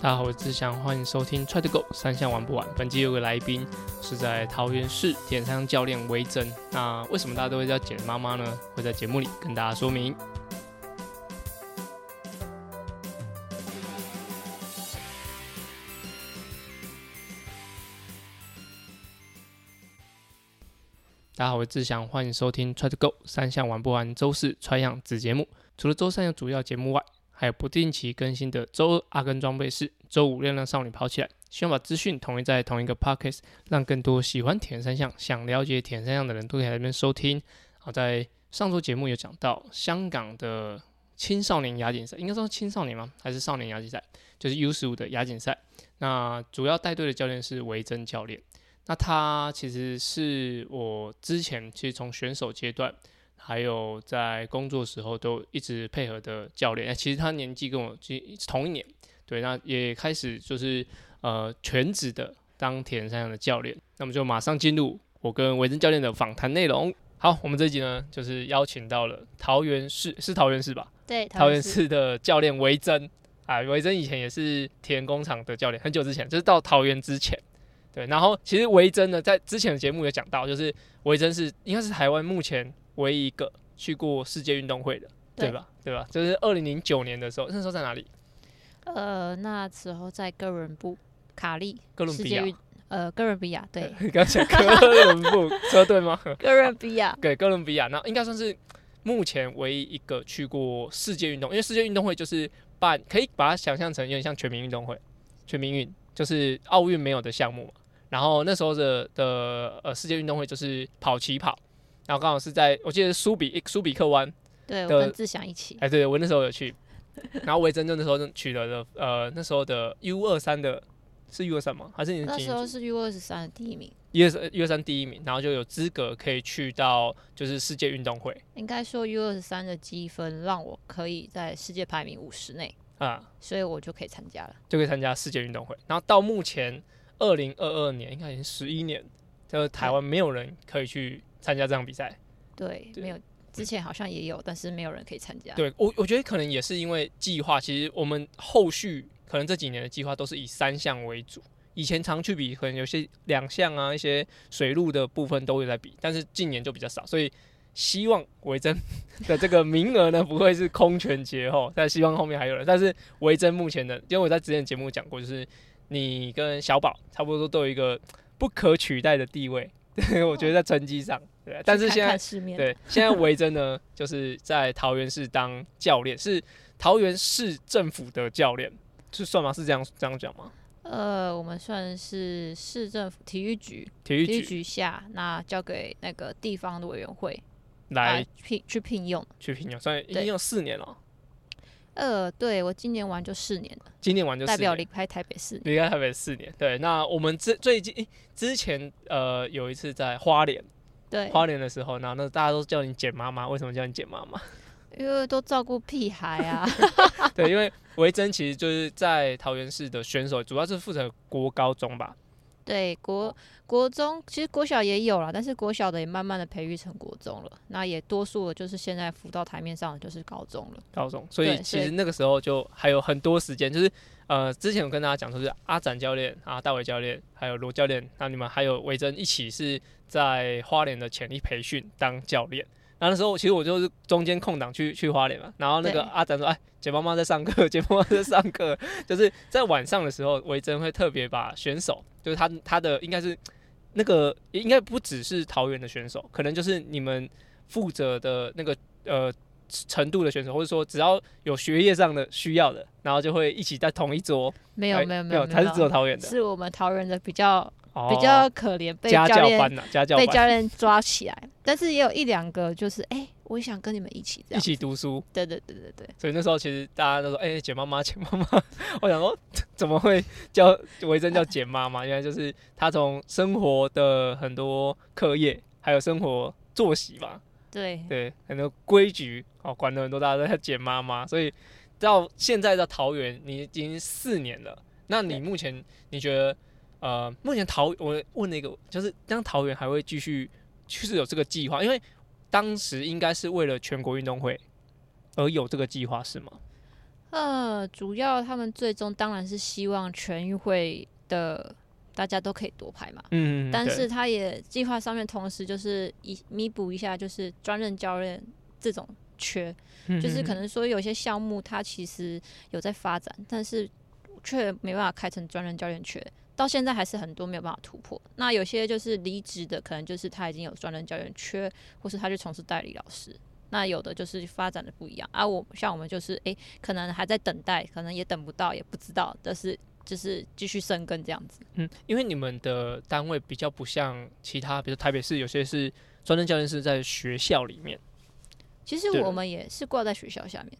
大家好，我是志祥，欢迎收听 Try to Go 三项玩不完。本期有个来宾是在桃园市田三教练维珍。那为什么大家都会叫简妈妈呢？会在节目里跟大家说明。大家好，我是志祥，欢迎收听 Try to Go 三项玩不完周四 Try 样子节目。除了周三有主要节目外，还有不定期更新的周二阿根装备室，周五亮亮少女跑起来。希望把资讯统一在同一个 podcast，让更多喜欢铁人三项、想了解铁人三项的人都可以来这边收听。好，在上周节目有讲到香港的青少年亚锦赛，应该说青少年吗？还是少年亚锦赛？就是 U 十五的亚锦赛。那主要带队的教练是维珍教练。那他其实是我之前其实从选手阶段，还有在工作时候都一直配合的教练。其实他年纪跟我其实同一年，对，那也开始就是呃全职的当铁人三项的教练。那么就马上进入我跟维珍教练的访谈内容。好，我们这集呢就是邀请到了桃园市，是桃园市吧？对，桃园市的教练维珍啊，维珍以前也是铁人工厂的教练，很久之前，就是到桃园之前。对，然后其实维珍呢，在之前的节目有讲到，就是维珍是应该是台湾目前唯一一个去过世界运动会的，对吧？对吧？就是二零零九年的时候，那时候在哪里？呃，那时候在哥伦布卡利哥伦比亚，呃，哥伦比亚，对，刚才哥伦布 车队吗？哥伦比亚，对，哥伦比亚，那应该算是目前唯一一个去过世界运动，因为世界运动会就是办，可以把它想象成有点像全民运动会，全民运就是奥运没有的项目嘛。然后那时候的的呃世界运动会就是跑起跑，然后刚好是在我记得苏比苏比克湾，对我跟志祥一起，哎，对我那时候有去，然后维珍就那时候取得了呃那时候的 U 二三的，是 U 二三吗？还是你那时候是 U 二十三的第一名？U 二 U 二三第一名，然后就有资格可以去到就是世界运动会。应该说 U 二十三的积分让我可以在世界排名五十内啊，所以我就可以参加了，就可以参加世界运动会。然后到目前。二零二二年应该已经十一年，就是台湾没有人可以去参加这场比赛。对，没有，之前好像也有，但是没有人可以参加。对我，我觉得可能也是因为计划，其实我们后续可能这几年的计划都是以三项为主。以前常去比，可能有些两项啊，一些水路的部分都会在比，但是近年就比较少。所以希望维珍 的这个名额呢，不会是空全绝后，但希望后面还有人。但是维珍目前的，因为我在之前节目讲过，就是。你跟小宝差不多都有一个不可取代的地位，对我觉得在成绩上，对。但是现在对现在维珍呢，就是在桃园市当教练，是桃园市政府的教练，是算吗？是这样这样讲吗？呃，我们算是市政府体育局，体育局下，那交给那个地方的委员会来聘去聘用，去聘用，算已经有四年了。呃，对我今年玩就四年了，今年玩就代表离开台北四年，离开台北四年。对，那我们之最近之前呃有一次在花莲，对花莲的时候，然后那大家都叫你简妈妈，为什么叫你简妈妈？因为都照顾屁孩啊。对，因为维珍其实就是在桃园市的选手，主要是负责国高中吧。对国国中其实国小也有了，但是国小的也慢慢的培育成国中了。那也多数的就是现在浮到台面上的就是高中了。高中，所以其实那个时候就还有很多时间，就是呃之前有跟大家讲说是阿展教练啊、大伟教练还有罗教练，那你们还有维珍一起是在花莲的潜力培训当教练。那那时候其实我就是中间空档去去花莲嘛，然后那个阿展说：“哎，简妈妈在上课，简妈妈在上课。”就是在晚上的时候，维珍会特别把选手，就是他他的应该是那个应该不只是桃园的选手，可能就是你们负责的那个呃程度的选手，或者说只要有学业上的需要的，然后就会一起在同一桌。没有没有没有，他是只有桃园的，是我们桃园的比较。比较可怜，被教练被教练抓起来，但是也有一两个就是，哎，我也想跟你们一起一起读书。对对对对对。所以那时候其实大家都说，哎，简妈妈，简妈妈。我想说，怎么会叫维珍叫简妈妈？原来就是她从生活的很多课业，还有生活作息吧。对对，很多规矩哦，管了很多，大家都叫简妈妈。所以到现在的桃园，你已经四年了。那你目前你觉得？呃，目前桃我问了一个，就是当桃园还会继续就是有这个计划，因为当时应该是为了全国运动会而有这个计划，是吗？呃，主要他们最终当然是希望全运会的大家都可以夺牌嘛。嗯，对但是他也计划上面同时就是以弥补一下，就是专任教练这种缺，就是可能能说有些项目它其实有在发展，但是却没办法开成专任教练缺，到现在还是很多没有办法突破。那有些就是离职的，可能就是他已经有专任教练缺，或是他去从事代理老师。那有的就是发展的不一样，啊、我像我们就是诶、可能还在等待，可能也等不到，也不知道，但是就是继续生根这样子。嗯，因为你们的单位比较不像其他，比如台北市有些是专任教练是在学校里面，其实我们也是挂在学校下面。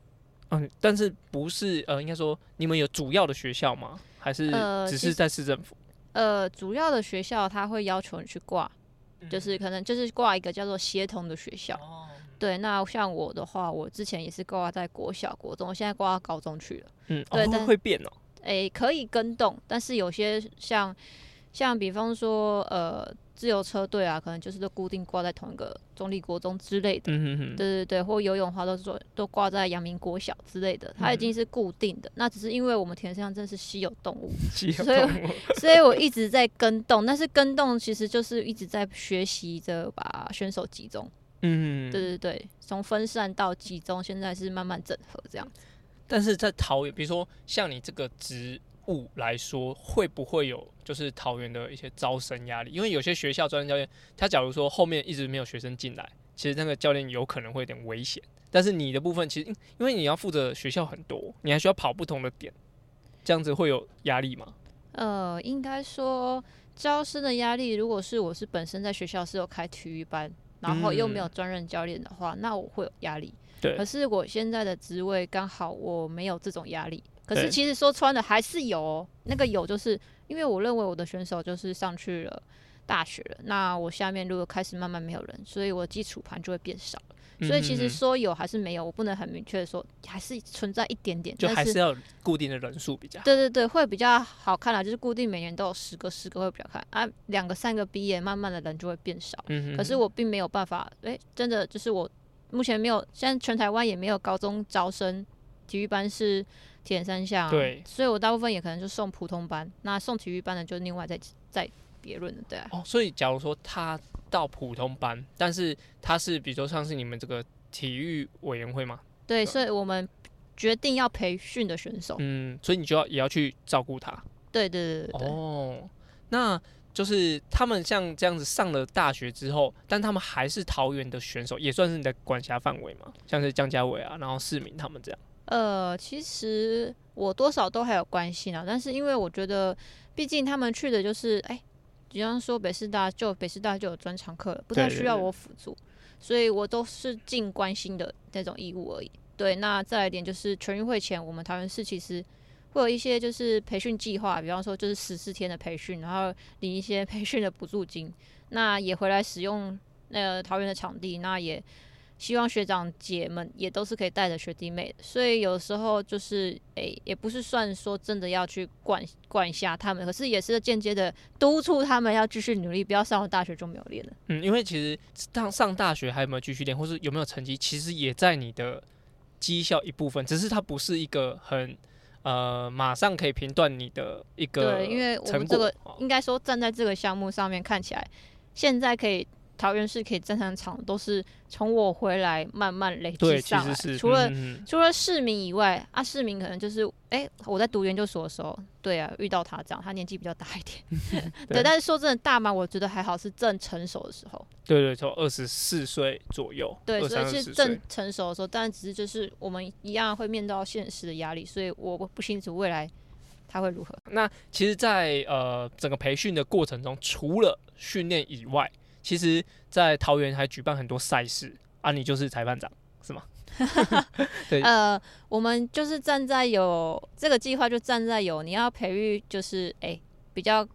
嗯，但是不是呃，应该说你们有主要的学校吗？还是只是在市政府？呃，主要的学校他会要求你去挂，嗯就是可能就是挂一个叫做协同的学校。哦，对，那像我的话，我之前也是挂在国小、国中，我现在挂到高中去了。嗯，对但会变哦，诶，可以跟动，但是有些像像比方说呃自由车队啊，可能就是都固定挂在同一个中立国中之类的。嗯哼哼，对对对，或游泳的话都是说都挂在阳明国小之类的，它已嗯经是固定的。那只是因为我们田上真的是稀有动物，稀有所以动物所以我一直在跟动，但是跟动其实就是一直在学习着把选手集中。嗯，对对对，从分散到集中，现在是慢慢整合这样。但是在桃园，比如说像你这个职务来说，会不会有就是桃园的一些招生压力？因为有些学校专任教练，他假如说后面一直没有学生进来，其实那个教练有可能会有点危险。但是你的部分，其实因因为你要负责学校很多，你还需要跑不同的点，这样子会有压力吗？呃，应该说招生的压力，如果是我是本身在学校是有开体育班，然后又没有嗯专任教练的话，那我会有压力。对可是我现在的职位刚好我没有这种压力。可是其实说穿了还是有、哦，那个有就是因为我认为我的选手就是上去了大学了，那我下面如果开始慢慢没有人，所以我基础盘就会变少了。所以其实嗯说有还是没有，我不能很明确的说，还是存在一点点，就还是要固定的人数比较好。对对对，会比较好看啦，就是固定每年都有十个，十个会比较看啊，两个三个毕业，慢慢的人就会变少。可是我并没有办法，诶，真的就是我目前没有，现在全台湾也没有高中招生体育班是铁人三项、啊，对所以我大部分也可能就送普通班，那送体育班的就另外再再别论了，对啊。哦，所以假如说他到普通班，但是他是比如说像是你们这个体育委员会嘛，对，所以我们决定要培训的选手，嗯，所以你就要也要去照顾他。对对对对对。哦，那就是他们像这样子上了大学之后，但他们还是桃园的选手，也算是你的管辖范围嘛，像是江家伟啊，然后市民他们这样。呃，其实我多少都还有关心呢，但是因为我觉得，毕竟他们去的就是，哎、比方说北师大就北师大就有专场课了，不太需要我辅助，所以我都是尽关心的那种义务而已。对，那再来一点就是全运会前，我们桃园市其实会有一些就是培训计划，比方说就是十四天的培训，然后领一些 培训的补助金，那也回来使用那个桃园的场地，那也希望学长姐们也都是可以带着学弟妹的，所以有时候就是诶、也不是算说真的要去管管下他们，可是也是间接的督促他们要继续努力，不要上了大学就没有练了。嗯，因为其实上上大学还有没有继续练，或是有没有成绩，其实也在你的绩效一部分，只是它不是一个很呃马上可以评断你的一个对，因为我们这个哦应该说站在这个项目上面看起来，现在可以桃园市可以站上场，都是从我回来慢慢累积上来除了、除了市民以外，啊，市民可能就是，哎、我在读研究所的时候，对啊，遇到他这样，他年纪比较大一点，对，对。但是说真的，大嘛，我觉得还好，是正成熟的时候，对对，从二十四岁左右，对，所以是正，成熟的时候，但只是就是我们一样会面到现实的压力，所以我不清楚未来他会如何。那其实在，呃整个培训的过程中，除了训练以外，其实在桃园还举办很多赛事啊，你就是裁判长是吗？对呃，我们就是站在有这个计划，就站在有你要培育，就是哎、比较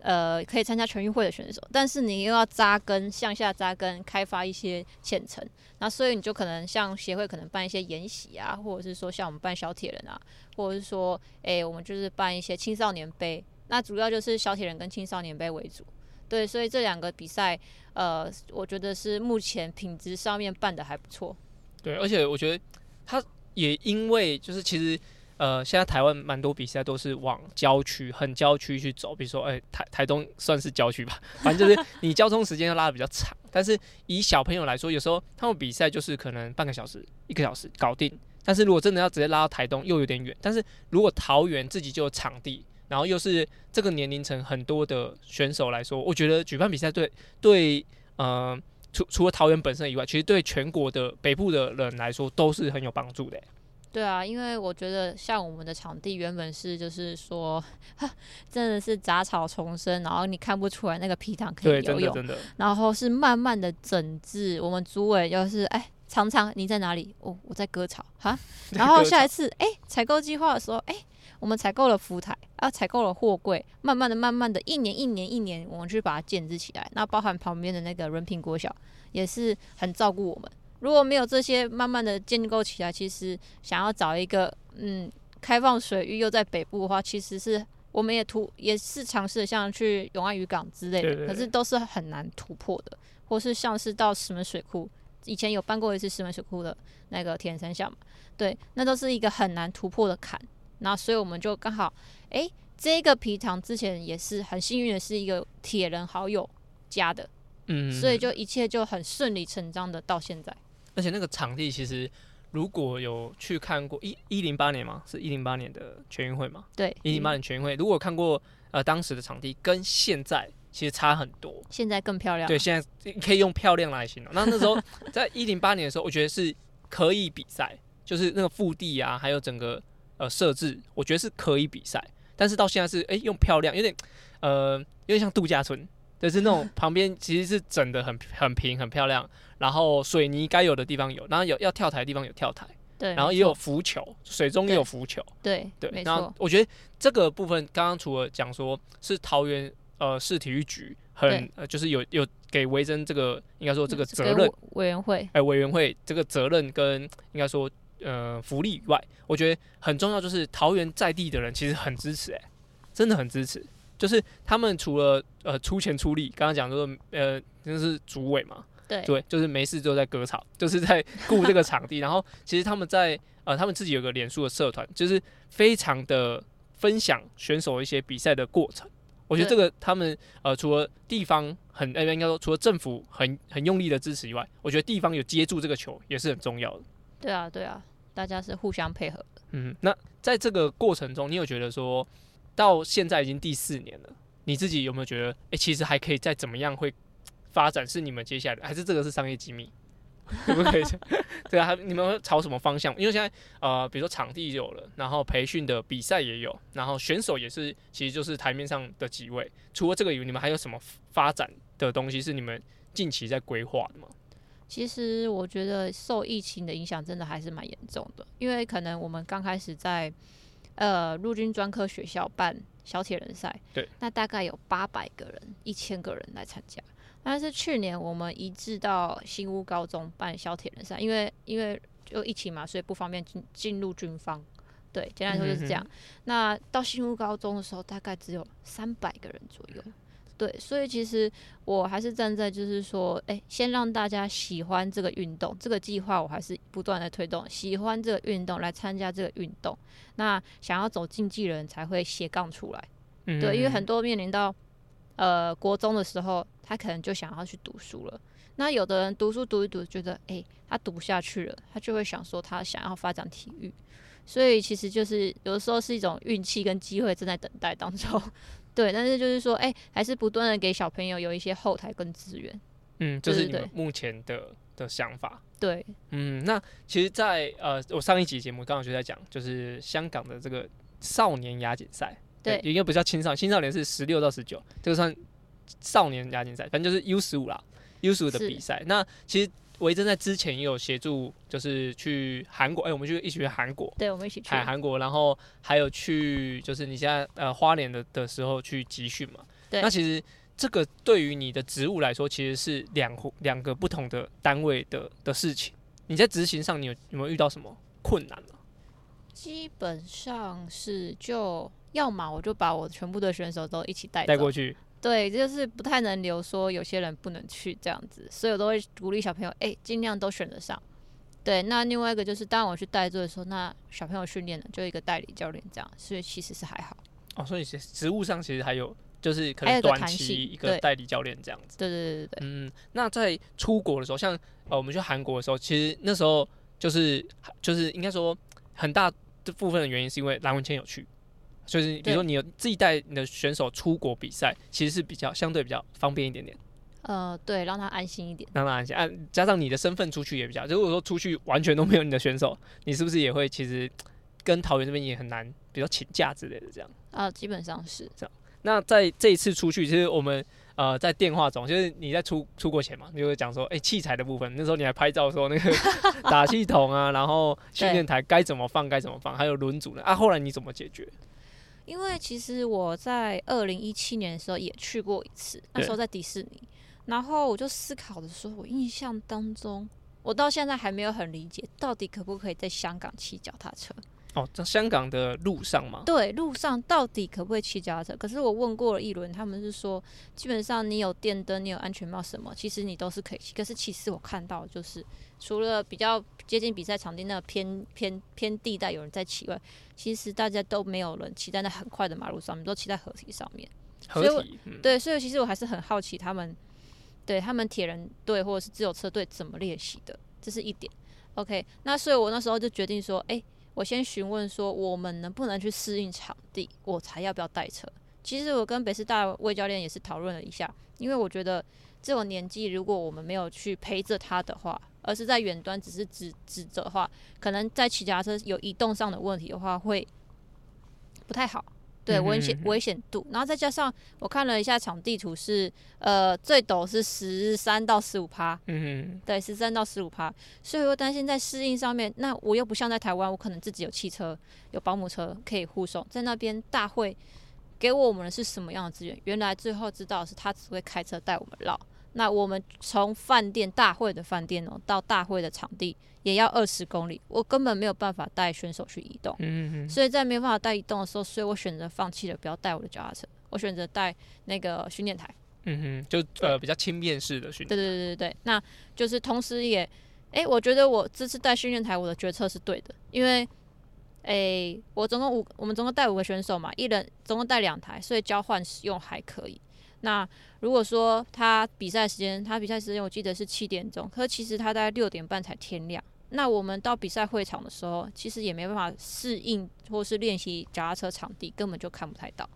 呃可以参加全运会的选手，但是你又要扎根向下扎根，开发一些浅层。那所以你就可能像协会可能办一些研习啊，或者是说像我们办小铁人啊，或者是说哎、我们就是办一些青少年杯。那主要就是小铁人跟青少年杯为主。对，所以这两个比赛，呃，我觉得是目前品质上面办的还不错。对，而且我觉得他也因为就是其实呃，现在台湾蛮多比赛都是往郊区、很郊区去走，比如说哎、台台东算是郊区吧，反正就是你交通时间要拉的比较长。但是以小朋友来说，有时候他们比赛就是可能半个小时、一个小时搞定。但是如果真的要直接拉到台东，又有点远。但是如果桃园自己就有场地，然后又是这个年龄层很多的选手来说，我觉得举办比赛对对呃除除了桃园本身以外，其实对全国的北部的人来说都是很有帮助的欸。对啊，因为我觉得像我们的场地原本是就是说，真的是杂草丛生，然后你看不出来那个皮塘可，以游泳，真的，然后是慢慢的整治。我们组委就是哎，常常你在哪里？哦，我在割草哈。然后下一次哎，采购计划的时候哎。我们采购了浮台啊，采购了货柜，慢慢的、慢慢的，一年一年一年，我们去把它建制起来。那包含旁边的那个人品国小，也是很照顾我们。如果没有这些慢慢的建构起来，其实想要找一个嗯开放水域又在北部的话，其实是我们也突也是尝试像去永安渔港之类的，对对对可是都是很难突破的，或是像是到石门水库，以前有办过一次石门水库的那个铁人三项嘛，对，那都是一个很难突破的坎。那所以我们就刚好，诶，这个皮糖之前也是很幸运的是一个铁人好友加的，嗯，所以就一切就很顺理成章的到现在。而且那个场地其实如果有去看过一一零八年嘛，是一零八年的全运会嘛，对，一零八年全运会，如果看过呃当时的场地跟现在其实差很多。现在更漂亮。对，，现在可以用漂亮来形容。那那时候 在一零八年的时候，我觉得是可以比赛，就是那个腹地啊，还有整个呃设置，我觉得是可以比赛。但是到现在是哎、用漂亮，有点呃有点像度假村，就是那种 旁边其实是整的很很平很漂亮，然后水泥该有的地方有，然后有要跳台的地方有跳台，对，然后也有浮球，水中也有浮球。对对，然后我觉得这个部分刚刚除了讲说是桃园呃市体育局很呃就是有有给维珍这个应该说这个责给任委委员会，哎委员会这个责任跟应该说呃福利以外，我觉得很重要就是桃园在地的人其实很支持哎、真的很支持，就是他们除了呃出钱出力，刚刚讲说呃就是主委嘛，对对，就是没事就在割草，就是在顾这个场地。然后其实他们在呃，他们自己有个脸书的社团，就是非常的分享选手一些比赛的过程。我觉得这个他们呃，除了地方很呃，应该说除了政府很很用力的支持以外，我觉得地方有接住这个球也是很重要的。对啊，对啊，大家是互相配合的。嗯，那在这个过程中，你有觉得说到现在已经第四年了，你自己有没有觉得，哎、其实还可以再怎么样会发展？是你们接下来的，还是这个是商业机密？可不可以？对啊，你们会朝什么方向？因为现在呃，比如说场地有了，然后培训的比赛也有，然后选手也是，其实就是台面上的几位。除了这个以外，你们还有什么发展的东西是你们近期在规划的吗？其实我觉得受疫情的影响真的还是蛮严重的，因为可能我们刚开始在呃陆军专科学校办小铁人赛，对，那大概有八百个人、一千个人来参加。但是去年我们移至到新屋高中办小铁人赛，因为因为就疫情嘛，所以不方便进进入军方。对，简单来说就是这样。那到新屋高中的时候，大概只有三百个人左右。对，所以其实我还是站在就是说，哎、先让大家喜欢这个运动，这个计划我还是不断的推动，喜欢这个运动来参加这个运动。那想要走竞技人才会斜杠出来，嗯对，因为很多面临到呃国中的时候，他可能就想要去读书了。那有的人读书读一读，觉得诶、他读不下去了，他就会想说他想要发展体育。所以其实就是有的时候是一种运气跟机会正在等待当中，对。但是就是说，诶、还是不断的给小朋友有一些后台跟资源，嗯，这是目前的的想法。对嗯，那其实在，呃，我上一集节目刚好就在讲，就是香港的这个少年亚锦赛，对应该不叫青少年，青少年是十六到十九，这个算少年亚锦赛，反正就是 U 十五啦，U 十五的比赛。那其实维珍在之前也有协助，就是去韩国，哎、我们就一起去韩国，对，我们一起去。海韩国，然后还有去就是你现在呃花莲的的时候去集训嘛。对那其实这个对于你的职务来说，其实是两两个不同的单位的的事情。你在执行上，你有有没有遇到什么困难吗？基本上是就要么我就把我全部的选手都一起带带过去，对，就是不太能留说有些人不能去这样子，所以我都会鼓励小朋友，哎、尽量都选得上。对，那另外一个就是，当我去带队的时候，那小朋友训练的就一个代理教练这样，所以其实是还好。哦，所以是职务上其实还有就是可能短期一个代理教练这样子。对对对对对，嗯，那在出国的时候，像呃我们去韩国的时候，其实那时候就是就是应该说很大的部分的原因是因为蓝文谦有去，所以比如说你有自己带你的选手出国比赛，其实是比较相对比较方便一点点，呃，对，让他安心一点。让他安心。啊，加上你的身份出去也比较，如果说出去完全都没有你的选手，你是不是也会其实跟桃园这边也很难，比如请假之类的这样？啊、基本上是这样那在这一次出去，其实我们呃在电话中，就是你在出出国前嘛，你就会讲说，哎、器材的部分，那时候你还拍照说那个 打气筒啊，然后训练台该怎么放该怎么放，还有轮组呢啊，后来你怎么解决？因为其实我在二零一七年的时候也去过一次，那时候在迪士尼，然后我就思考的时候，我印象当中，我到现在还没有很理解，到底可不可以在香港骑脚踏车？哦，在香港的路上吗，对，路上到底可不可以骑脚踏车？可是我问过了一轮，他们是说，基本上你有电灯，你有安全帽什么，其实你都是可以骑。可是其实我看到就是，除了比较接近比赛场地那个偏偏偏地带有人在骑外，其实大家都没有人骑在那很快的马路上面，都骑在河堤上面。合所以对，所以其实我还是很好奇他们，对他们铁人队或者是自由车队怎么练习的，这是一点。OK，那所以我那时候就决定说，哎、我先询问说我们能不能去适应场地，我才要不要带车。其实我跟北师大魏教练也是讨论了一下，因为我觉得这种年纪，如果我们没有去陪着他的话，而是在远端只是指指着的话，可能在骑脚踏车有移动上的问题的话，会不太好。对危险危险度，然后再加上我看了一下场地图是，呃，最陡是十三到十五趴，嗯对，十三到十五趴，所以我担心在适应上面，那我又不像在台湾，我可能自己有汽车、有保姆车可以护送，在那边大会给我们的是什么样的资源？原来最后知道是他只会开车带我们绕，那我们从饭店大会的饭店哦到大会的场地也要二十公里，我根本没有办法带选手去移动。嗯嗯所以在没有办法带移动的时候，所以我选择放弃了，不要带我的脚踏车，我选择带那个训练台。嗯哼，就呃比较轻便式的训对练，对对对对，那就是同时也，诶，我觉得我这次带训练台，我的决策是对的，因为，诶，我总共五，我们总共带五个选手嘛，一人总共带两台，所以交换使用还可以。那如果说他比赛时间，他比赛时间我记得是七点钟，可其实他大概六点半才天亮。那我们到比赛会场的时候，其实也没办法适应或是练习脚踏车场地，根本就看不太到。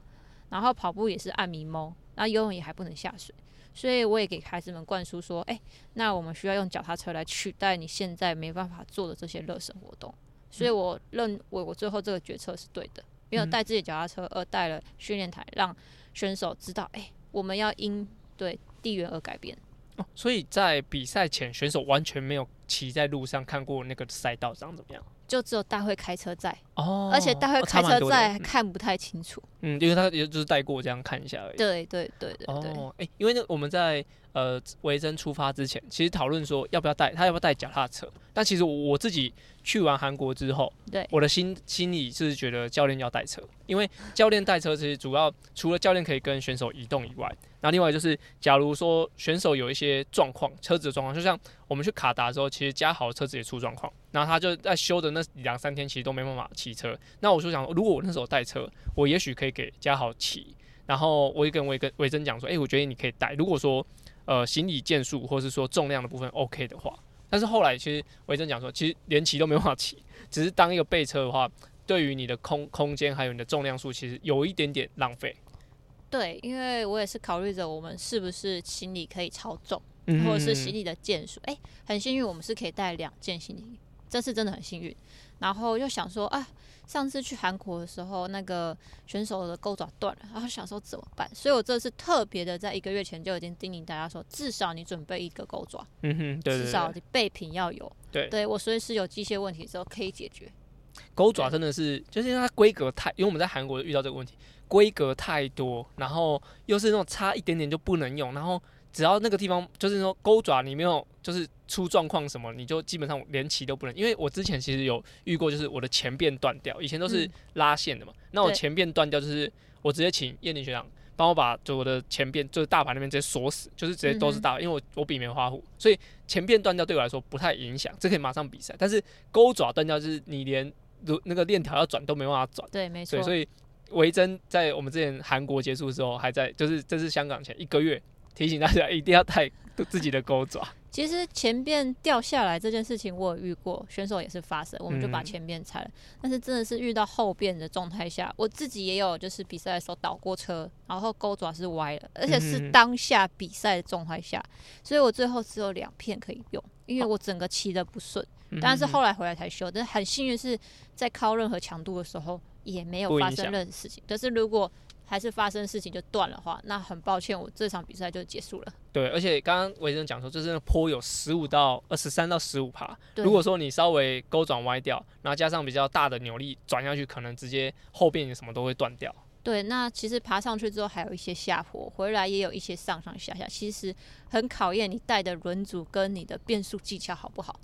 然后跑步也是按迷蒙，那游泳也还不能下水，所以我也给孩子们灌输说，诶，那我们需要用脚踏车来取代你现在没办法做的这些热身活动。所以我认为我最后这个决策是对的，没有带自己的脚踏车，而带了训练台，让选手知道，诶，我们要因对地缘而改变。哦，所以在比赛前，选手完全没有骑在路上看过那个赛道长怎么样。就只有大会开车在，哦而且大会开车蛮多的在看不太清楚。嗯，因为他也就是带过这样看一下而已。对对对对对，哦，哎、因为那，我们在呃维珍出发之前，其实讨论说要不要带他要不要带脚踏车，但其实我我自己去完韩国之后，对。我的心心里是觉得教练要带车，因为教练带车其实主要除了教练可以跟选手移动以外，那另外就是假如说选手有一些状况，车子的状况，就像我们去卡达的时候，其实嘉豪车子也出状况，然后他就在修的那两三天，其实都没办法骑车。那我就想，如果我那时候带车，我也许可以给嘉豪骑。然后我也跟维跟维珍讲说，诶，我觉得你可以带。如果说呃行李件数或是说重量的部分 OK 的话，但是后来其实维珍讲说，其实连骑都没办法骑，只是当一个备车的话，对于你的空空间还有你的重量数，其实有一点点浪费。对，因为我也是考虑着我们是不是行李可以超重，嗯或者是行李的件数。哎、很幸运，我们是可以带两件行李，这次真的很幸运。然后又想说啊，上次去韩国的时候，那个选手的钩爪断了，然后想说怎么办？所以我这次特别的在一个月前就已经叮咛大家说，至少你准备一个钩爪，嗯哼，对对至少，你备品要有。对对我随时有机械问题的时候可以解决。钩爪真的是，就是因为它规格太，因为我们在韩国遇到这个问题，规格太多，然后又是那种差一点点就不能用，然后只要那个地方就是说钩爪你没有就是出状况什么，你就基本上连骑都不能。因为我之前其实有遇过，就是我的前辫断掉，以前都是嗯拉线的嘛，那我前辫断掉，就是我直接请叶林学长帮我把就我的前边就是大盘那边直接锁死，就是直接都是大，因为我我比梅花虎，所以前边断掉对我来说不太影响，这可以马上比赛。但是钩爪断掉就是你连如那个链条要转都没办法转，对，没错。所以维珍在我们之前韩国结束的时候还在，就是这是香港前一个月提醒大家一定要带自己的钩爪。其实前边掉下来这件事情我有遇过，选手也是发生，我们就把前边拆了。但是真的是遇到后边的状态下，我自己也有就是比赛的时候倒过车，然后钩爪是歪了，而且是当下比赛的状态下，所以我最后只有两片可以用，因为我整个骑的不顺。但是后来回来才修，但是很幸运是在靠任何强度的时候也没有发生任何事情。但是如果还是发生事情就断了话，那很抱歉，我这场比赛就结束了。对，而且刚刚维生讲说，就是坡有十五到二十三到十五趴。如果说你稍微勾转歪掉，然后加上比较大的扭力转下去，可能直接后边什么都会断掉。对，那其实爬上去之后还有一些下坡，回来也有一些上上下下，其实很考验你带的轮组跟你的变速技巧好不好。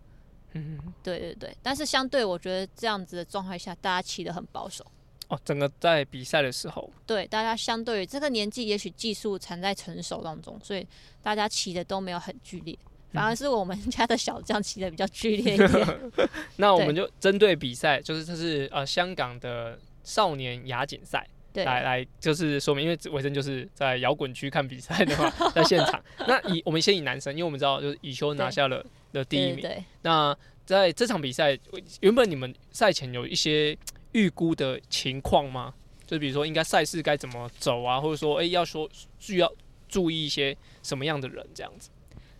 嗯，对对对。但是相对我觉得这样子的状态下，大家骑得很保守。哦，整个在比赛的时候，对大家相对于这个年纪，也许技术才在成熟当中，所以大家骑的都没有很剧烈，反而是我们家的小将骑的比较剧烈一点。那我们就针对比赛，就是这是呃香港的少年亚锦赛，来来就是说明，因为伟生就是在摇滚区看比赛的话，在现场。那以我们先以男生，因为我们知道就是以修拿下了的第一名。那在这场比赛，原本你们赛前有一些。预估的情况吗？就比如说，应该赛事该怎么走啊，或者说，哎，要说需要注意一些什么样的人这样子？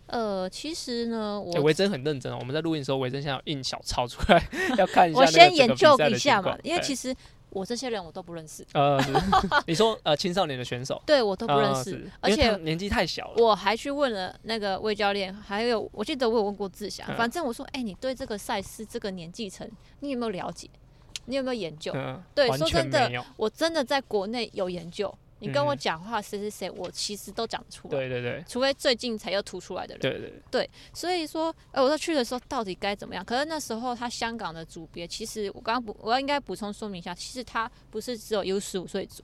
呃，其实呢，我维珍很认真哦。我们在录音的时候，维珍现在印小抄出来，要看一下。我先研究一下嘛，因为其实我这些人我都不认识。呃，你说呃，青少年的选手，对我都不认识，而且年纪太小了。我还去问了那个魏教练，还有我记得我有问过志祥，反正我说，哎，你对这个赛事这个年纪层，你有没有了解？你有没有研究？对，说真的，我真的在国内有研究。你跟我讲话谁谁谁，我其实都讲出来。对对对，除非最近才又突出来的人。对对对，所以说，呃，我说去的时候到底该怎么样？可是那时候他香港的组别，其实我刚刚补，我要应该补充说明一下，其实他不是只有 U 十五岁组。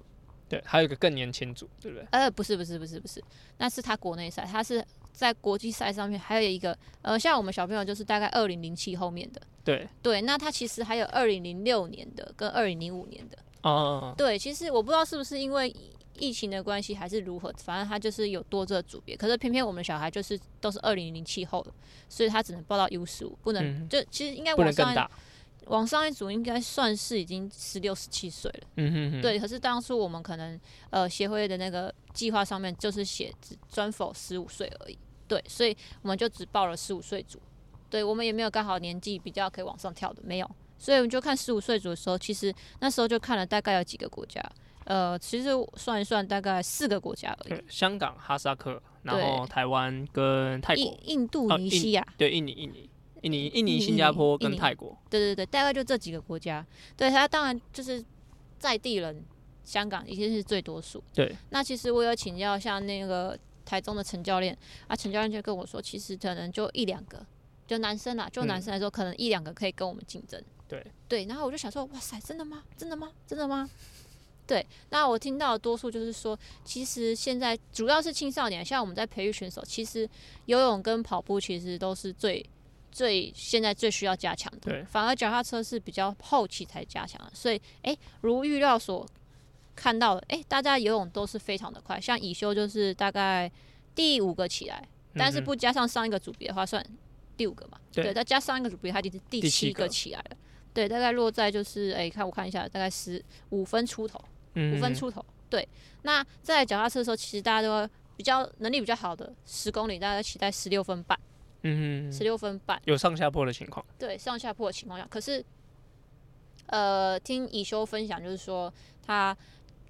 对，还有一个更年轻组，对不对？呃，不是不是不是不是，那是他国内赛，他是在国际赛上面还有一个，呃，像我们小朋友就是大概二零零七后面的。对对，那他其实还有二零零六年的跟二零零五年的。哦。对，其实我不知道是不是因为疫情的关系还是如何，反正他就是有多这个组别，可是偏偏我们小孩就是都是二零零七后的，所以他只能报到 U 十五，不能就其实应该往上。往上一组应该算是已经十六、十七岁了。嗯哼哼。对，可是当初我们可能呃协会的那个计划上面就是写只专否十五岁而已。对，所以我们就只报了十五岁组。对，我们也没有刚好年纪比较可以往上跳的，没有。所以我们就看十五岁组的时候，其实那时候就看了大概有几个国家。呃，其实算一算，大概四个国家而已。香港、哈萨克，然后台湾跟泰国、印度尼西亚。对，印尼、印尼。印尼、印尼、新加坡跟泰国，对对对，大概就这几个国家。对他当然就是在地人，香港已经是最多数。对，那其实我有请教像那个台中的陈教练啊，陈教练就跟我说，其实可能就一两个，就男生啦，就男生来说，可能一两个可以跟我们竞争。对对，然后我就想说，哇塞，真的吗？真的吗？真的吗？对，那我听到的多数就是说，其实现在主要是青少年，像我们在培育选手，其实游泳跟跑步其实都是最。最现在最需要加强的，反而脚踏车是比较后期才加强的，所以哎，如预料所看到的，哎，大家游泳都是非常的快，像乙修就是大概第五个起来，但是不加上上一个组别的话，算第五个嘛，对，再加上一个组别，他就是第七个起来了，对，大概落在就是哎，看我看一下，大概十五分出头，五分出头，对，那在脚踏车的时候，其实大家都比较能力比较好的十公里，大概期待十六分半。嗯，十六分半。有上下坡的情况。对，上下坡的情况下，可是，呃，听以修分享，就是说他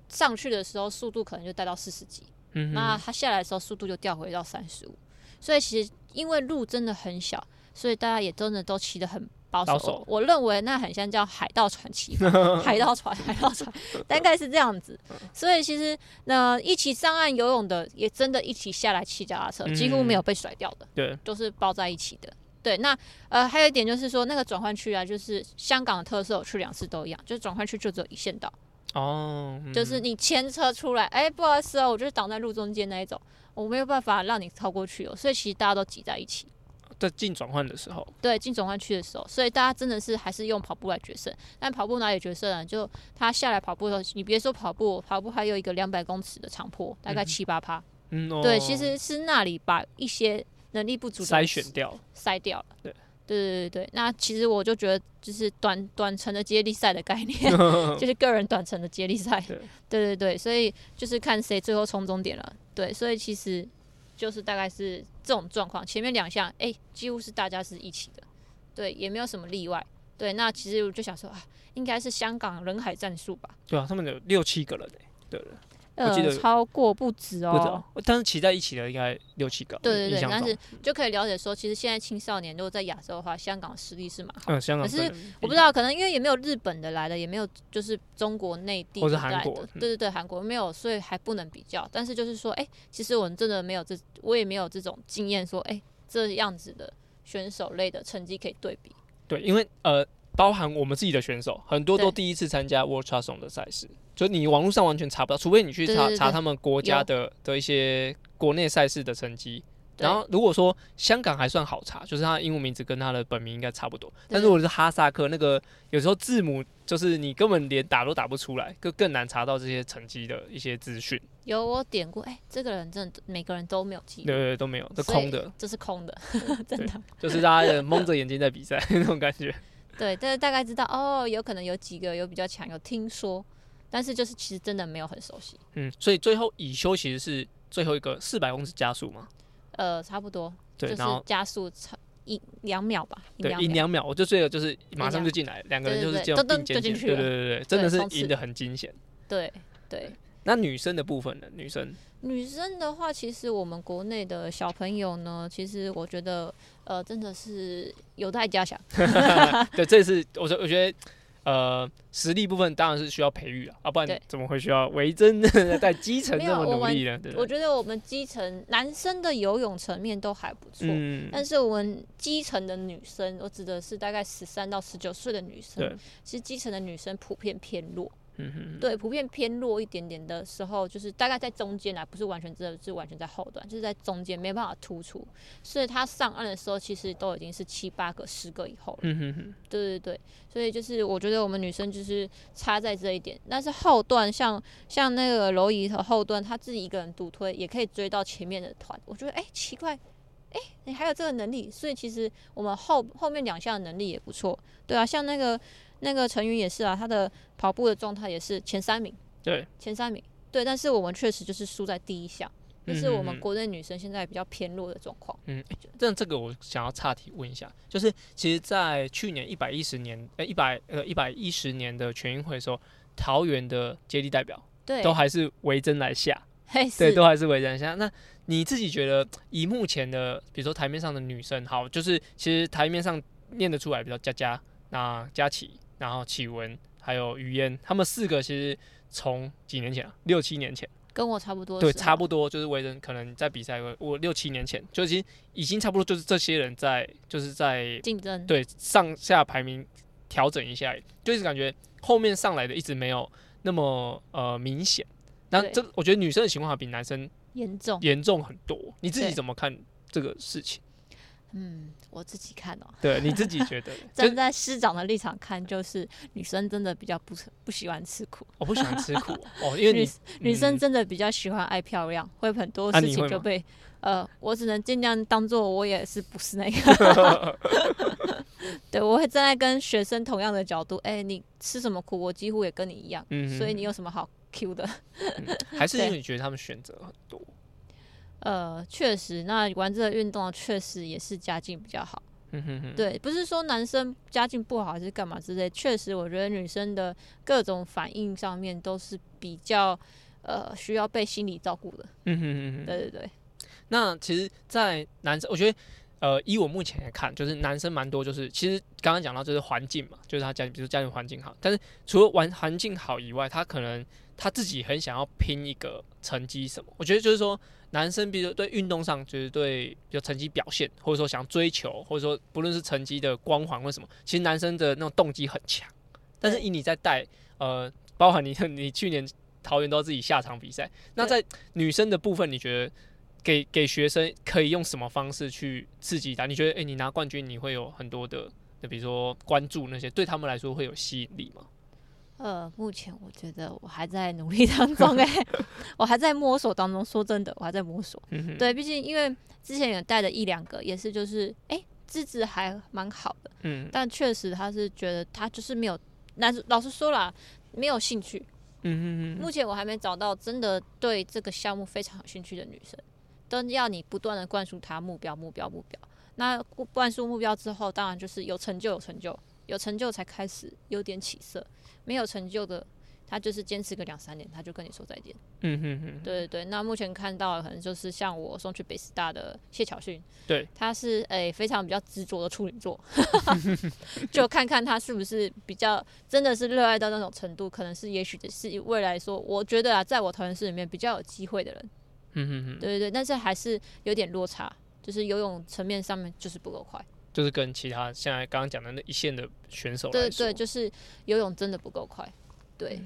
上去的时候速度可能就带到四十几，嗯，那他下来的时候速度就掉回到三十五，所以其实因为路真的很小，所以大家也真的都骑得很。保守，我认为那很像叫海盗船骑，海盗船，海盗船，大概是这样子。所以其实那一起上岸游泳的，也真的一起下来骑脚踏车，几乎没有被甩掉的，对，都是抱在一起的。对，那呃还有一点就是说，那个转换区啊，就是香港的特色，我去两次都一样，就是转换区就只有一线道，哦，嗯就是你牵车出来，哎、不好意思哦，我就是挡在路中间那一种，我没有办法让你超过去哦，所以其实大家都挤在一起。在进转换的时候，对，进转换区的时候，所以大家真的是还是用跑步来决胜。但跑步哪里决胜呢？就他下来跑步的时候，你别说跑步，跑步还有一个两百公尺的长坡，大概嗯七八趴。嗯，哦对，其实是那里把一些能力不足的筛人选掉，筛掉了。对对对对对，那其实我就觉得，就是短短程的接力赛的概念，就是个人短程的接力赛。对对对对，所以就是看谁最后冲终点了。对，所以其实就是大概是这种状况。前面两项，哎、几乎是大家是一起的，对，也没有什么例外。对，那其实我就想说啊，应该是香港人海战术吧？对啊，他们有六七个人诶，对了，我记呃，得超过不止哦。不知道，但是骑在一起的应该六七个，对对对，但是就可以了解说，其实现在青少年如果在亚洲的话，香港实力是蛮好的。嗯，香港可是真的我不知道，可能因为也没有日本的来的，也没有就是中国内地或是来的韩国嗯对对对，韩国没有，所以还不能比较。但是就是说，哎、其实我们真的没有这，我也没有这种经验，说，哎、这样子的选手类的成绩可以对比。对，因为呃，包含我们自己的选手，很多都对第一次参加 World Triathlon 的赛事，就你网络上完全查不到，除非你去查查他们国家的的一些国内赛事的成绩。然后如果说香港还算好查，就是他英文名字跟他的本名应该差不多，但是如果是哈萨克那个，有时候字母就是你根本连打都打不出来，更更难查到这些成绩的一些资讯，有我点过，哎、这个人真的每个人都没有记录。对，对对都没有，这空的，这是空的，真的。就是大家蒙着眼睛在比赛 那种感觉。对，但是大概知道哦，有可能有几个有比较强，有听说，但是就是其实真的没有很熟悉。嗯，所以最后乙修其实是最后一个四百公尺加速嘛，呃，差不多，对，就是然后加速差一两秒吧，一对两秒。赢两秒，我就这个就是马上就进来，两个人就是这样噔噔并肩进，就进去了对对对对，真的是赢得很惊险。对对，那女生的部分呢？女生女生的话，其实我们国内的小朋友呢，其实我觉得呃，真的是有待加强。对，这是我觉我觉得。呃，实力部分当然是需要培育了，啊，不然怎么会需要维珍 在基层没这么努力呢？对我？觉得我们基层男生的游泳层面都还不错，嗯，但是我们基层的女生，我指的是大概十三到十九岁的女生，其实基层的女生普遍偏弱。嗯哼，对，普遍偏弱一点点的时候，就是大概在中间啦，不是完全真的是完全在后段，就是在中间没办法突出，所以他上岸的时候其实都已经是七八个、十个以后了。嗯哼哼，对对对，所以就是我觉得我们女生就是差在这一点，但是后段像像那个柔仪和后段，她自己一个人独推也可以追到前面的团，我觉得哎、奇怪，哎、你还有这个能力，所以其实我们后后面两项能力也不错，对啊，像那个那个陈云也是啊，他的跑步的状态也是前三名，对，前三名，对，但是我们确实就是输在第一项，这是我嗯嗯嗯。们国内女生现在比较偏弱的状况。但这个我想要岔题问一下，就是其实，在去年一百一十年呃一百呃一百一十年的全运会的时候，桃园的接力代表对，都还是维珍来下，嘿对，都还是维珍来下。那你自己觉得，以目前的，比如说台面上的女生，好，就是其实台面上念得出来，比如佳佳、那佳琪，然后启文，还有于嫣，他们四个其实从几年前啊，六七年前。跟我差不多，对，差不多就是为人可能在比赛，我六七年前就已经已经差不多就是这些人在就是在竞争，对上下排名调整一下，就一直感觉后面上来的一直没有那么呃明显。那对这我觉得女生的情况比男生严重。严重很多，你自己怎么看这个事情？嗯，我自己看哦，对，你自己觉得？站在师长的立场看，就是女生真的比较不不喜欢吃苦，我不喜欢吃苦。哦，因为女你女生嗯真的比较喜欢爱漂亮，会很多事情就被、呃，我只能尽量当做我也是不是那个，对我会站在跟学生同样的角度，哎、你吃什么苦，我几乎也跟你一样，嗯所以你有什么好 Q 的？还是因为你觉得他们选择很多，呃，确实，那玩这个运动确实也是家境比较好。对，不是说男生家境不好还是干嘛之类，确实我觉得女生的各种反应上面都是比较呃需要被心理照顾的。嗯哼哼哼。对对对，那其实，在男生，我觉得，呃，以我目前来看，就是男生蛮多，就是其实刚刚讲到就是环境嘛，就是他家，比如家庭环境好，但是除了玩环境好以外，他可能他自己很想要拼一个成绩什么。我觉得就是说，男生比如对运动上，就是对比如成绩表现，或者说想追求，或者说不论是成绩的光环或什么，其实男生的那种动机很强。但是以你在带呃包含你你去年桃园都要自己下场比赛，那在女生的部分，你觉得给给学生可以用什么方式去刺激他？你觉得，诶，你拿冠军，你会有很多的，就比如说关注那些，对他们来说会有吸引力吗？呃，目前我觉得我还在努力当中，哎，我还在摸索当中。说真的，我还在摸索。嗯对，毕竟因为之前有带的一两个，也是就是，哎，资质还蛮好的，嗯但确实他是觉得他就是没有，那老实说了，没有兴趣。嗯嗯目前我还没找到真的对这个项目非常有兴趣的女生，都要你不断的灌输她目标、目标、目标。那灌输目标之后，当然就是有成就、有成就，有成就才开始有点起色。没有成就的，他就是坚持个两三年，他就跟你说再见。嗯嗯嗯，对对对，那目前看到的可能就是像我送去北师大的谢巧训，对，他是诶、非常比较执着的处女座，就看看他是不是比较真的是热爱到那种程度，可能是也许是未来说，我觉得啊，在我桃园市里面比较有机会的人，嗯嗯嗯，对对对，但是还是有点落差，就是游泳层面上面就是不够快，就是跟其他现在刚刚讲的那一线的选手来对说，对，就是游泳真的不够快，对，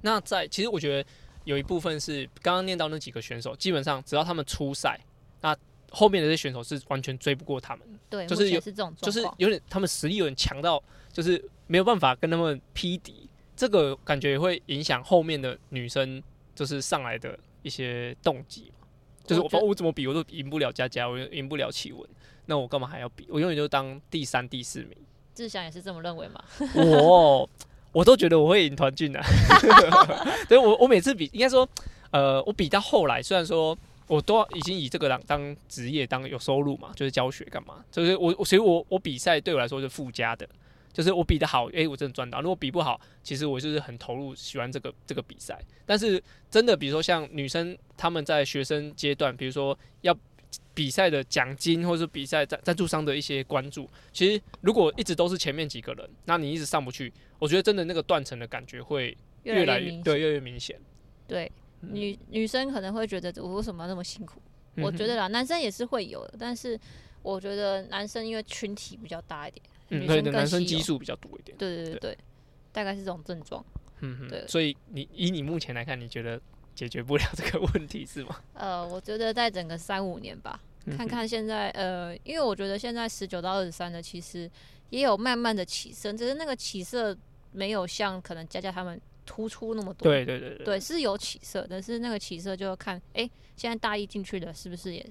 那在其实我觉得有一部分是刚刚念到那几个选手，基本上只要他们出赛，那后面的这些选手是完全追不过他们，对，就是有是这种就是。有点他们实力有点强到，就是没有办法跟他们匹敌，这个感觉也会影响后面的女生就是上来的一些动机嘛。就是我我我怎么比我都赢不了佳佳，我赢不了启文，那我干嘛还要比？我永远就当第三、第四名。志祥也是这么认为嘛？我我都觉得我会赢团俊的，对我我每次比应该说，呃，我比到后来，虽然说我都已经以这个当当职业当有收入嘛，就是教学干嘛，就是我我所以我我比赛对我来说是附加的，就是我比的好，诶、我真的赚到；如果比不好，其实我就是很投入，喜欢这个这个比赛。但是真的，比如说像女生她们在学生阶段，比如说要比赛的奖金，或者是比赛赞赞助商的一些关注，其实如果一直都是前面几个人，那你一直上不去，我觉得真的那个断层的感觉会越来越对越来越明显。对，女女生可能会觉得我为什么要那么辛苦？嗯我觉得啦，男生也是会有的，但是我觉得男生因为群体比较大一点，嗯，男生激素比较多一点。对对对大概是这种症状。嗯对哼，所以你以你目前来看，你觉得解决不了这个问题是吗？呃，我觉得在整个三五年吧，嗯看看现在呃，因为我觉得现在十九到二十三的其实也有慢慢的起色，只是那个起色没有像可能佳佳他们突出那么多。对对对对，对，是有起色，但是那个起色就要看，哎、现在大一进去的是不是也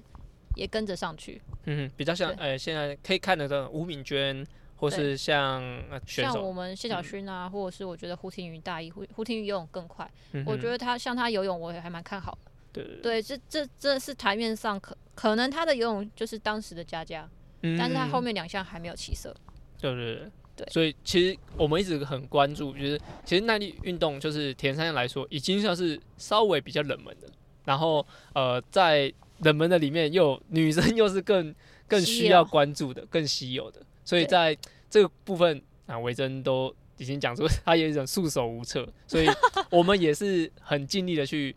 也跟着上去？嗯哼，比较像对呃，现在可以看得到吴敏娟，或是像像，我们谢小勋啊，或者是我觉得胡廷宇大一，胡胡廷宇游泳更快，嗯我觉得他像他游泳，我也还蛮看好的。对对对，对，这这这是台面上可可能他的游泳就是当时的佳佳，嗯但是他后面两项还没有起色。对对对。对所以其实我们一直很关注，就是其实耐力运动就是田三来说，已经算是稍微比较冷门的。然后呃，在冷门的里面，又有女生又是更更需要关注的、更稀有的。所以在这个部分啊，维珍都已经讲出他有一种束手无策，所以 我们也是很尽力的去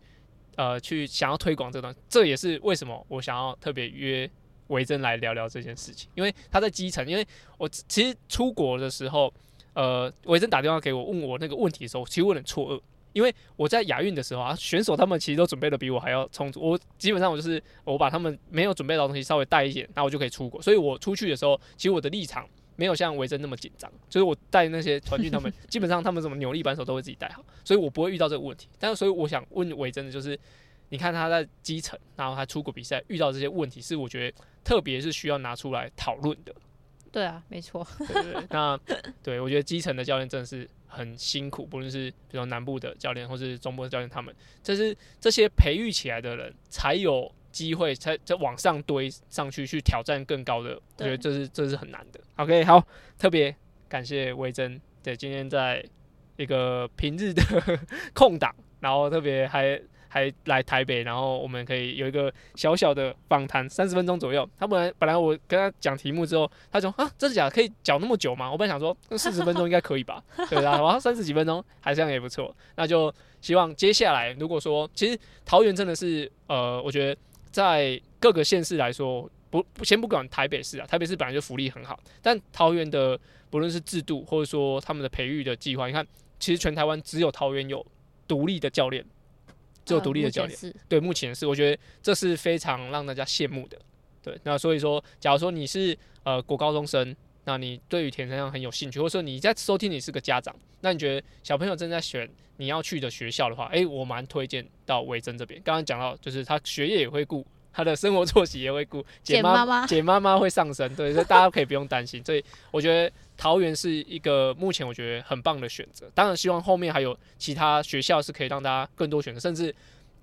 呃去想要推广这个东西。这也是为什么我想要特别约维珍来聊聊这件事情，因为他在基层，因为我其实出国的时候，呃，维珍打电话给我问我那个问题的时候，其实我有点错愕。因为我在亚运的时候啊，选手他们其实都准备的比我还要充足。我基本上我就是我把他们没有准备到的东西稍微带一点，那我就可以出国。所以我出去的时候，其实我的立场没有像维珍那么紧张，就是我带那些团训他们，基本上他们什么扭力扳手都会自己带好，所以我不会遇到这个问题。但是所以我想问维珍的就是，你看他在基层，然后他出国比赛遇到这些问题，是我觉得特别是需要拿出来讨论的。对啊，没错，对对对，那对我觉得基层的教练真的是很辛苦，不论是比如说南部的教练或是中部的教练，他们这是这些培育起来的人才有机会才在往上堆上去，去挑战更高的。我觉得这是这是很难的。OK，好，特别感谢维珍，对，今天在一个平日的空档，然后特别还。还来台北，然后我们可以有一个小小的访谈，三十分钟左右。他本来本来我跟他讲题目之后，他说啊，真的假的？可以讲那么久吗？我本来想说四十 分钟应该可以吧，对啊，然后三十几分钟还这样也不错。那就希望接下来如果说，其实桃园真的是呃，我觉得在各个县市来说，不不先不管台北市啊，台北市本来就福利很好，但桃园的不论是制度或者说他们的培育的计划，你看，其实全台湾只有桃园有独立的教练，只有呃独立的教练。对，目前是我觉得这是非常让大家羡慕的。对，那所以说，假如说你是呃国高中生，那你对于田三项很有兴趣，或者说你在收听你是个家长，那你觉得小朋友正在选你要去的学校的话，诶，我蛮推荐到维珍这边。刚刚讲到，就是他学业也会顾，他的生活作息也会顾，简妈妈妈简妈妈会上升，对，所以大家可以不用担心。所以我觉得桃园是一个目前我觉得很棒的选择。当然，希望后面还有其他学校是可以让大家更多选择，甚至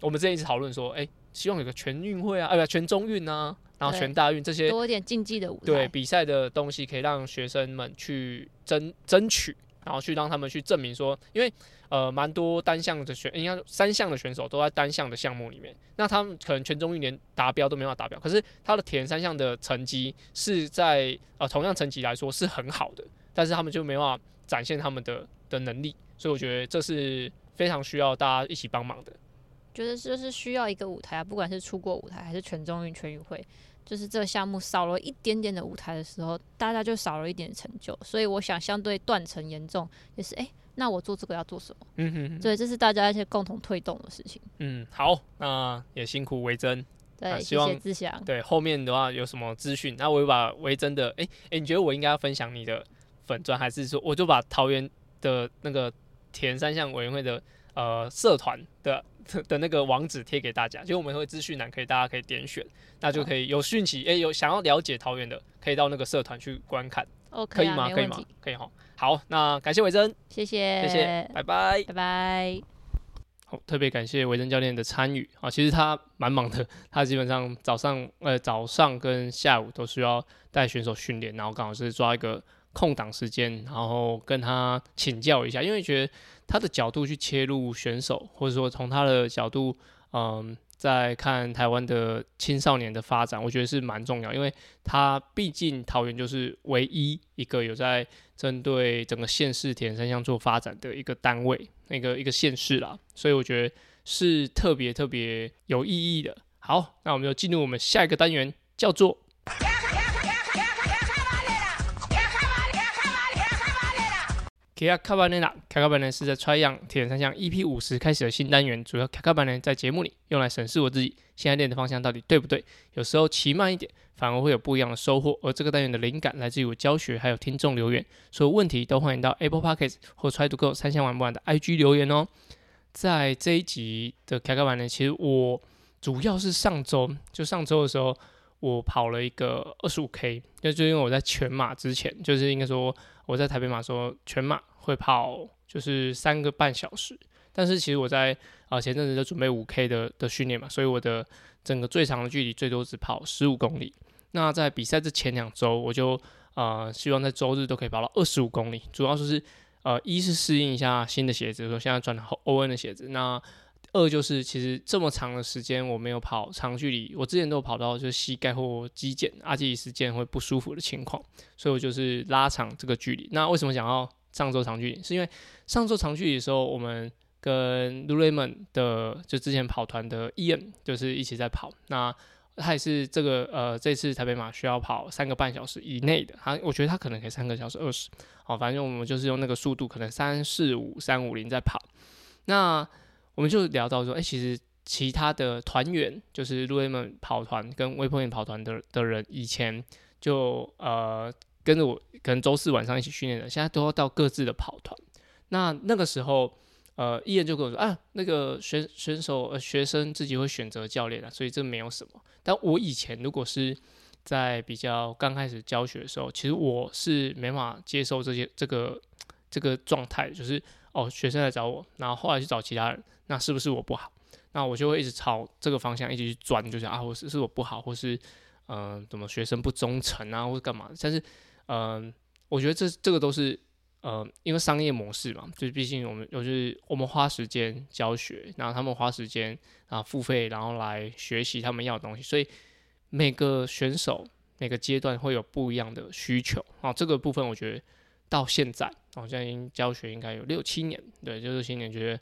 我们之前一直讨论说，诶，希望有个全运会啊，呃，不全中运啊，然后全大运这些多一点竞技的舞台。对比赛的东西，可以让学生们去争争取，然后去让他们去证明说，因为呃蛮多单项的选，应该三项的选手都在单项的项目里面，那他们可能全中运连达标都没办法达标，可是他的田三项的成绩是在呃同样成绩来说是很好的，但是他们就没办法展现他们的的能力，所以我觉得这是非常需要大家一起帮忙的。觉得就是需要一个舞台啊，不管是出国舞台还是全中运、全运会，就是这个项目少了一点点的舞台的时候，大家就少了一点成就。所以我想，相对断层严重，也是哎、诶那我做这个要做什么？嗯哼哼，对，这是大家一些共同推动的事情。嗯，好，那也辛苦维珍。对，啊希望谢谢志祥。对，后面的话有什么资讯，那我就把维珍的，诶诶，你觉得我应该要分享你的粉钻，还是说我就把桃园的那个田三项委员会的呃社团的的那个网址贴给大家？就我们会资讯栏可以大家可以点选，那就可以有讯息，诶，有想要了解桃园的，可以到那个社团去观看，OK，啊可以吗？可以吗？可以哈。好，那感谢维珍，谢谢，谢谢，拜拜。拜拜。好，特别感谢维珍教练的参与啊，其实他蛮忙的，他基本上早上呃早上跟下午都需要带选手训练，然后刚好是抓一个空档时间，然后跟他请教一下，因为觉得他的角度去切入选手，或者说从他的角度，嗯，在看台湾的青少年的发展，我觉得是蛮重要，因为他毕竟桃园就是唯一一个有在针对整个县市田三项做发展的一个单位，那个一个县市啦，所以我觉得是特别特别有意义的。好，那我们就进入我们下一个单元，叫做。卡卡卡巴内拉，卡卡巴呢是在 try 样铁人三项 EP 五十开始的新单元，主要卡卡巴呢在节目里用来审视我自己现在练的方向到底对不对，有时候骑慢一点反而会有不一样的收获。而这个单元的灵感来自于我教学，还有听众留言，所有问题都欢迎到 Apple Podcasts 或 Try to Go 三项玩不玩的 IG 留言哦。在这一集的卡卡版呢，其实我主要是上周就上周的时候，我跑了一个二十五 K，就就因为我在全马之前，就是应该说我在台北马说全马会跑就是三个半小时，但是其实我在啊、前阵子就准备五 K 的的训练嘛，所以我的整个最长的距离最多只跑十五公里。那在比赛之前两周，我就呃希望在周日都可以跑到二十五公里，主要就是呃一是适应一下新的鞋子，说现在穿的 O N 的鞋子，那二就是其实这么长的时间我没有跑长距离，我之前都有跑到就是膝盖或肌腱、阿基里斯腱会不舒服的情况，所以我就是拉长这个距离。那为什么想要上周长距离？是因为上周长距离的时候，我们跟 Lululemon 的就之前跑团的 Ian 就是一起在跑，那他也是这个呃这次台北马需要跑三个半小时以内的，他我觉得他可能可以三个小时二十，好，反正我们就是用那个速度，可能三四五三五零在跑。那我们就聊到说，哎、其实其他的团员，就是 Lumen 跑团跟微波眼跑团的的人，以前就呃跟着我，可能周四晚上一起训练的，现在都要到各自的跑团。那那个时候，呃，艺人就跟我说啊，那个选选手呃学生自己会选择教练的，所以这没有什么。但我以前如果是在比较刚开始教学的时候，其实我是没法接受这些这个这个状态，就是哦，学生来找我，然后后来去找其他人，那是不是我不好？那我就会一直朝这个方向一直去钻，就是啊，我是是我不好，或是嗯、怎么学生不忠诚啊，或者干嘛？但是嗯、我觉得这这个都是呃，因为商业模式嘛，就是毕竟我们就是我们花时间教学，然后他们花时间啊付费，然后来学习他们要的东西，所以每个选手每个阶段会有不一样的需求啊。这个部分我觉得到现在，好像已经教学应该有六七年，对，就六七年，觉得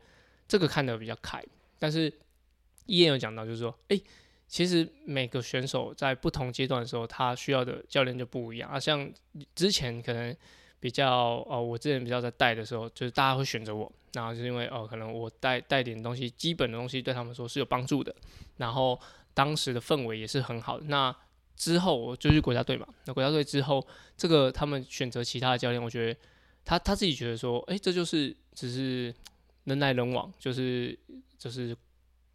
这个看得比较开。但是伊也有讲到，就是说，诶，其实每个选手在不同阶段的时候，他需要的教练就不一样啊。像之前可能比较哦，我之前比较在带的时候，就是大家会选择我，然后就是因为哦，可能我带带点东西，基本的东西对他们说是有帮助的，然后当时的氛围也是很好的。那之后我就去国家队嘛，那国家队之后，这个他们选择其他的教练，我觉得他他自己觉得说，哎，这就是只是人来人往，就是就是。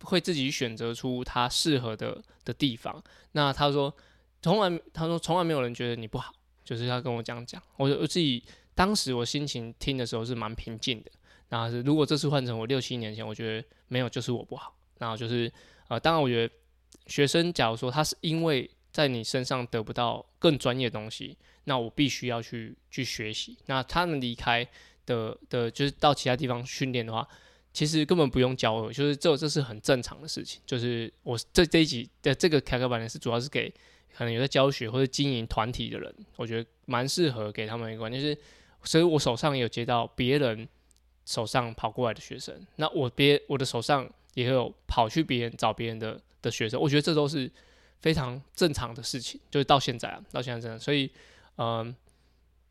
会自己选择出他适合的的地方。那他说，从来他说从来没有人觉得你不好，就是他跟我这样讲。我我自己当时我心情听的时候是蛮平静的。然后是如果这次换成我六七年前，我觉得没有就是我不好。然后就是呃，当然我觉得学生假如说他是因为在你身上得不到更专业的东西，那我必须要去去学习。那他们离开的的，就是到其他地方训练的话。其实根本不用教我，就是这这是很正常的事情。就是我这这一集的这个开课版呢，是主要是给可能有在教学或者经营团体的人，我觉得蛮适合给他们一个，就是所以我手上也有接到别人手上跑过来的学生，那我别我的手上也有跑去别人找别人的的学生，我觉得这都是非常正常的事情。就是到现在啊，到现在这样，所以嗯。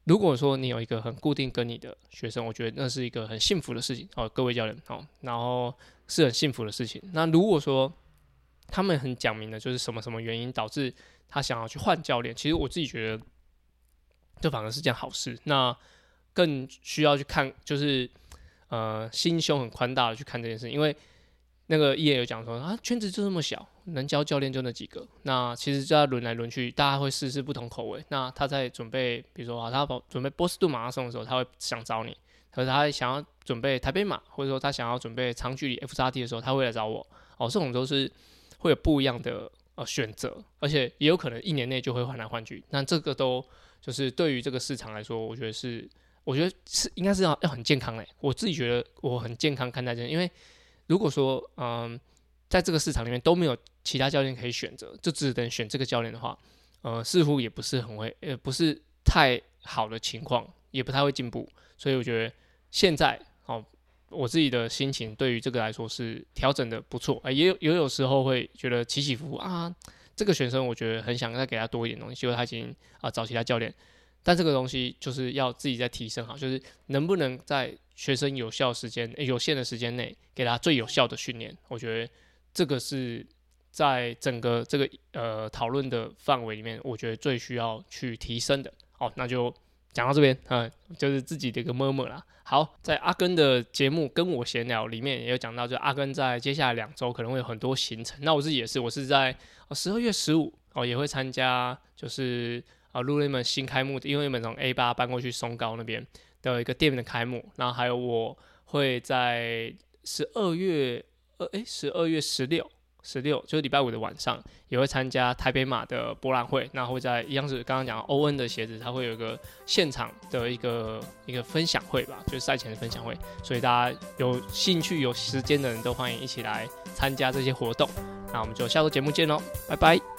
如果说你有一个很固定跟你的学生，我觉得那是一个很幸福的事情哦，各位教练哦，然后是很幸福的事情。那如果说他们很讲明的，就是什么什么原因导致他想要去换教练，其实我自己觉得这反而是件好事。那更需要去看，就是呃心胸很宽大的去看这件事，因为。那个叶有讲说啊，圈子就这么小，能教教练就那几个。那其实就要轮来轮去，大家会试试不同口味。那他在准备，比如说啊，他准备波士顿马拉松的时候，他会想找你；，可是他想要准备台北马，或者说他想要准备长距离 F 叉 T 的时候，他会来找我。哦，这种都是会有不一样的呃选择，而且也有可能一年内就会换来换去。那这个都就是对于这个市场来说，我觉得是，我觉得是应该是要要很健康嘞。我自己觉得我很健康看待这，因为。如果说，嗯，在这个市场里面都没有其他教练可以选择，就只能选这个教练的话，呃，似乎也不是很会，呃，不是太好的情况，也不太会进步。所以我觉得现在，哦，我自己的心情对于这个来说是调整的不错，啊，也有也有时候会觉得起起伏伏啊。这个学生我觉得很想再给他多一点东西，结果他已经啊找其他教练，但这个东西就是要自己再提升哈，就是能不能在。学生有效时间有限的时间内，给他最有效的训练，我觉得这个是在整个这个呃讨论的范围里面，我觉得最需要去提升的。好，那就讲到这边，嗯，就是自己的一个摸摸啦。好，在阿根的节目跟我闲聊里面也有讲到，就阿根在接下来两周可能会有很多行程。那我自己也是，我是在十二月十五哦也会参加，就是啊路易们新开幕的，因为我们从 A 八搬过去松高那边。的一个店的开幕，然后还有我会在十二月二诶，十二月十六十六就是礼拜五的晚上也会参加台北马的博览会，那会在一样是刚刚讲欧恩的鞋子，它会有一个现场的一个一个分享会吧，就是赛前的分享会，所以大家有兴趣有时间的人都欢迎一起来参加这些活动，那我们就下周节目见喽，拜拜。